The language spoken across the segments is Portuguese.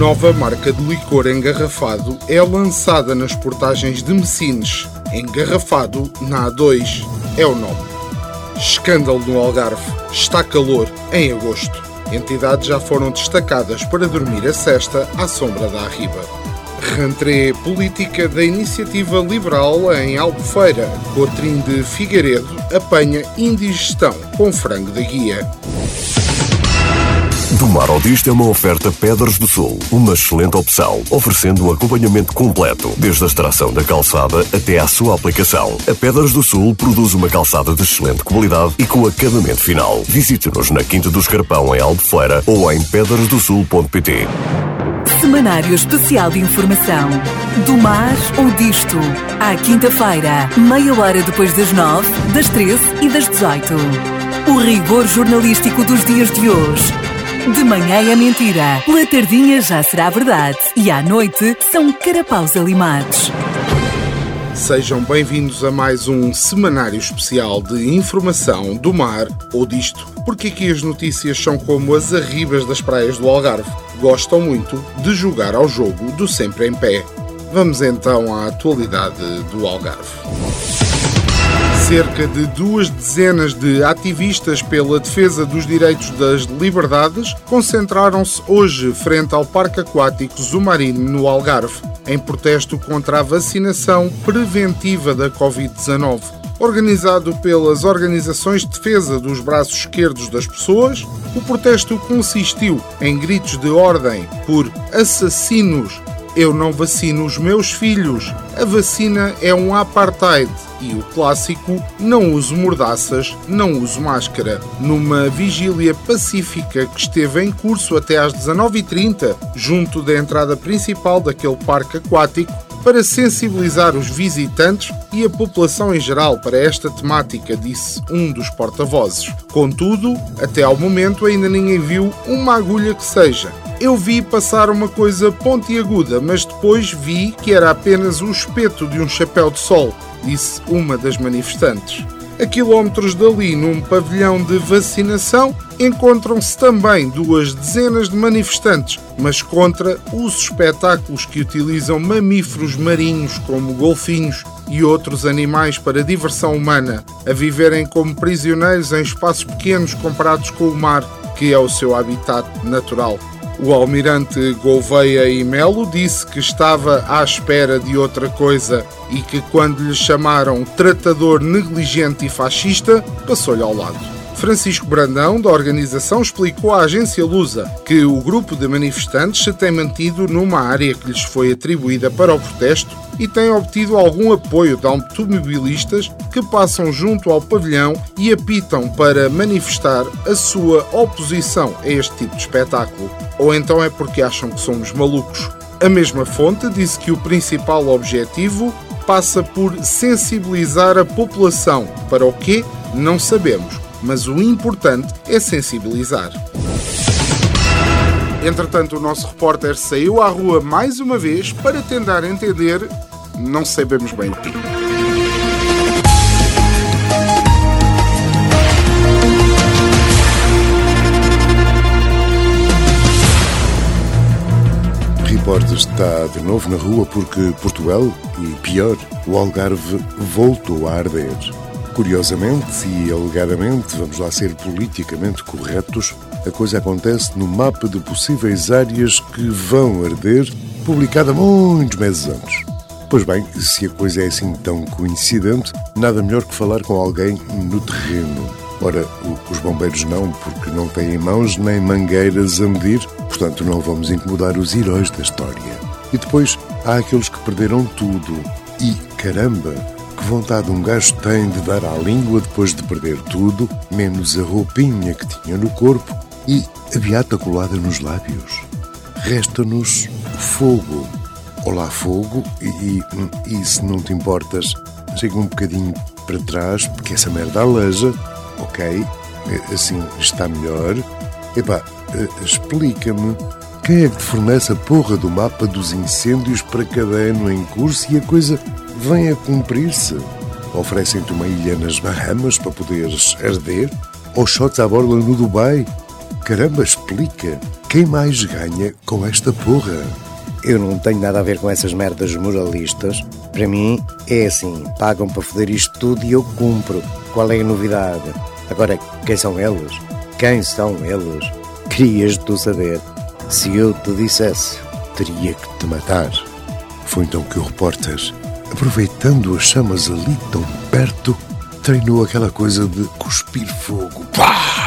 Nova marca de licor engarrafado é lançada nas portagens de Messines. Engarrafado na A2 é o nome. Escândalo no Algarve. Está calor em agosto. Entidades já foram destacadas para dormir a cesta à sombra da Arriba. Rentrée política da Iniciativa Liberal em Albufeira. Cotrim de Figueiredo apanha indigestão com frango da guia. Do Mar ao Disto é uma oferta Pedras do Sul, uma excelente opção, oferecendo um acompanhamento completo, desde a extração da calçada até à sua aplicação. A Pedras do Sul produz uma calçada de excelente qualidade e com acabamento final. Visite-nos na Quinta do Escarpão, em Albufeira, ou em pedrasdosul.pt. Semanário Especial de Informação. Do Mar ou Disto. À quinta-feira, meia hora depois das nove, das treze e das dezoito. O rigor jornalístico dos dias de hoje. De manhã é mentira, pela tardinha já será verdade e à noite são carapaus alimados. Sejam bem-vindos a mais um semanário especial de informação do mar ou disto, porque aqui as notícias são como as arribas das praias do Algarve. Gostam muito de jogar ao jogo do sempre em pé. Vamos então à atualidade do Algarve. Cerca de duas dezenas de ativistas pela defesa dos direitos das liberdades concentraram-se hoje frente ao Parque Aquático Zumarino, no Algarve, em protesto contra a vacinação preventiva da Covid-19. Organizado pelas organizações de defesa dos braços esquerdos das pessoas, o protesto consistiu em gritos de ordem por assassinos. Eu não vacino os meus filhos. A vacina é um apartheid e o clássico Não uso mordaças, não uso máscara. Numa vigília pacífica que esteve em curso até às 19h30, junto da entrada principal daquele parque aquático, para sensibilizar os visitantes e a população em geral para esta temática, disse um dos porta-vozes. Contudo, até ao momento ainda ninguém viu uma agulha que seja. Eu vi passar uma coisa pontiaguda, mas depois vi que era apenas o espeto de um chapéu de sol, disse uma das manifestantes. A quilómetros dali, num pavilhão de vacinação, encontram-se também duas dezenas de manifestantes, mas contra os espetáculos que utilizam mamíferos marinhos como golfinhos e outros animais para diversão humana, a viverem como prisioneiros em espaços pequenos comparados com o mar, que é o seu habitat natural. O almirante Gouveia e Melo disse que estava à espera de outra coisa e que, quando lhe chamaram tratador negligente e fascista, passou-lhe ao lado. Francisco Brandão, da organização, explicou à agência Lusa que o grupo de manifestantes se tem mantido numa área que lhes foi atribuída para o protesto e tem obtido algum apoio de automobilistas que passam junto ao pavilhão e apitam para manifestar a sua oposição a este tipo de espetáculo. Ou então é porque acham que somos malucos. A mesma fonte disse que o principal objetivo passa por sensibilizar a população. Para o quê? Não sabemos, mas o importante é sensibilizar. Entretanto, o nosso repórter saiu à rua mais uma vez para tentar entender, não sabemos bem o quê. importas, está de novo na rua porque Portugal, e pior, o Algarve voltou a arder. Curiosamente e alegadamente, vamos lá ser politicamente corretos, a coisa acontece no mapa de possíveis áreas que vão arder, publicado há muitos meses antes. Pois bem, se a coisa é assim tão coincidente, nada melhor que falar com alguém no terreno. Ora, os bombeiros não, porque não têm mãos nem mangueiras a medir, portanto não vamos incomodar os heróis da história. E depois há aqueles que perderam tudo. E caramba, que vontade um gajo tem de dar à língua depois de perder tudo, menos a roupinha que tinha no corpo e a beata colada nos lábios. Resta-nos fogo Olá Fogo e, e, e, se não te importas, chega um bocadinho para trás, porque essa merda aleja, ok? É, assim está melhor. Epá, eh, explica-me quem é que te fornece a porra do mapa dos incêndios para cada ano em curso e a coisa vem a cumprir-se? Oferecem-te uma ilha nas Bahamas para poderes arder? Ou shots à borla no Dubai? Caramba, explica! Quem mais ganha com esta porra? Eu não tenho nada a ver com essas merdas moralistas. Para mim é assim: pagam para foder isto tudo e eu cumpro. Qual é a novidade? Agora, quem são eles? Quem são eles? Querias tu saber. Se eu te dissesse, teria que te matar. Foi então que o repórter, aproveitando as chamas ali tão perto, treinou aquela coisa de cuspir fogo. Pá!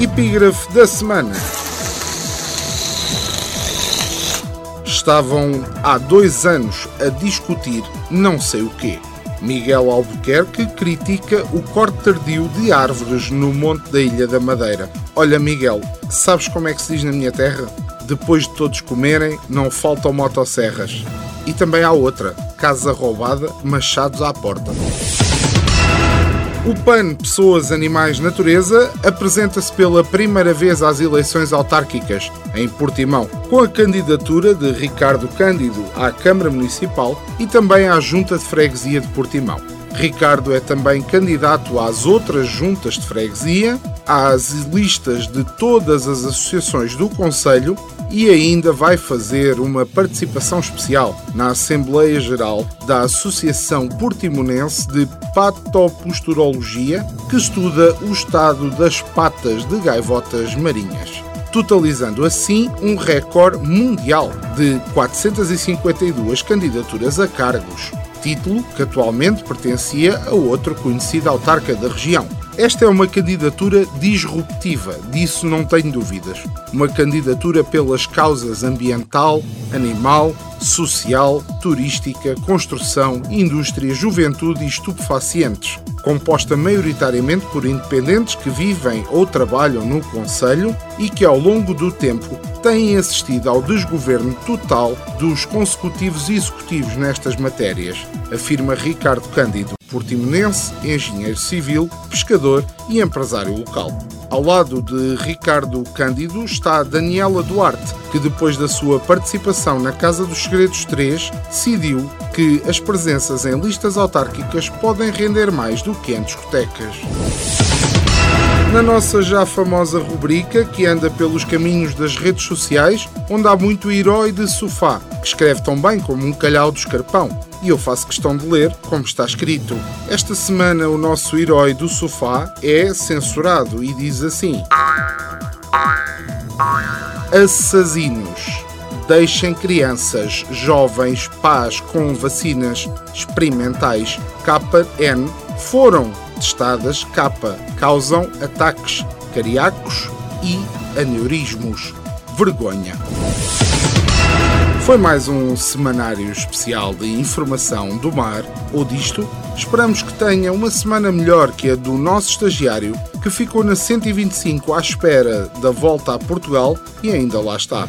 Epígrafe da semana. Estavam há dois anos a discutir não sei o quê. Miguel Albuquerque critica o corte tardio de árvores no Monte da Ilha da Madeira. Olha, Miguel, sabes como é que se diz na minha terra? Depois de todos comerem, não faltam motosserras. E também há outra: casa roubada, machados à porta. O PAN Pessoas, Animais, Natureza apresenta-se pela primeira vez às eleições autárquicas, em Portimão, com a candidatura de Ricardo Cândido à Câmara Municipal e também à Junta de Freguesia de Portimão. Ricardo é também candidato às outras juntas de freguesia, às listas de todas as associações do Conselho e ainda vai fazer uma participação especial na Assembleia Geral da Associação Portimonense de Patoposturologia, que estuda o estado das patas de gaivotas marinhas totalizando assim um recorde mundial de 452 candidaturas a cargos, título que atualmente pertencia a outro conhecido autarca da região. Esta é uma candidatura disruptiva, disso não tenho dúvidas. Uma candidatura pelas causas ambiental, animal, social, turística, construção, indústria, juventude e estupefacientes, composta maioritariamente por independentes que vivem ou trabalham no Conselho e que, ao longo do tempo, têm assistido ao desgoverno total dos consecutivos executivos nestas matérias, afirma Ricardo Cândido, portimonense, engenheiro civil, pescador e empresário local. Ao lado de Ricardo Cândido está Daniela Duarte, que depois da sua participação na Casa dos Segredos 3, decidiu que as presenças em listas autárquicas podem render mais do que em discotecas. Na nossa já famosa rubrica, que anda pelos caminhos das redes sociais, onde há muito herói de sofá, que escreve tão bem como um calhau do escarpão. E eu faço questão de ler como está escrito. Esta semana, o nosso herói do sofá é censurado e diz assim: Assassinos. Deixem crianças, jovens, pais com vacinas experimentais KN foram testadas K causam ataques cardíacos e aneurismos. Vergonha. Foi mais um semanário especial de informação do mar ou disto. Esperamos que tenha uma semana melhor que a do nosso estagiário, que ficou na 125 à espera da volta a Portugal e ainda lá está.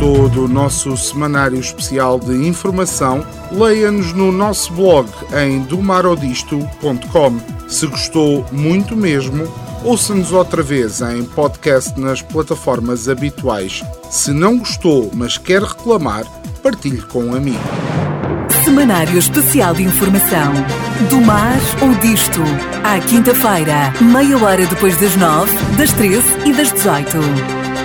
Gostou do nosso semanário especial de informação, leia-nos no nosso blog em domarodisto.com. Se gostou muito mesmo, ouça-nos outra vez em podcast nas plataformas habituais. Se não gostou, mas quer reclamar, partilhe com um amigo. Semanário Especial de Informação. Do mar ou disto. À quinta-feira, meia hora depois das nove, das treze e das dezoito.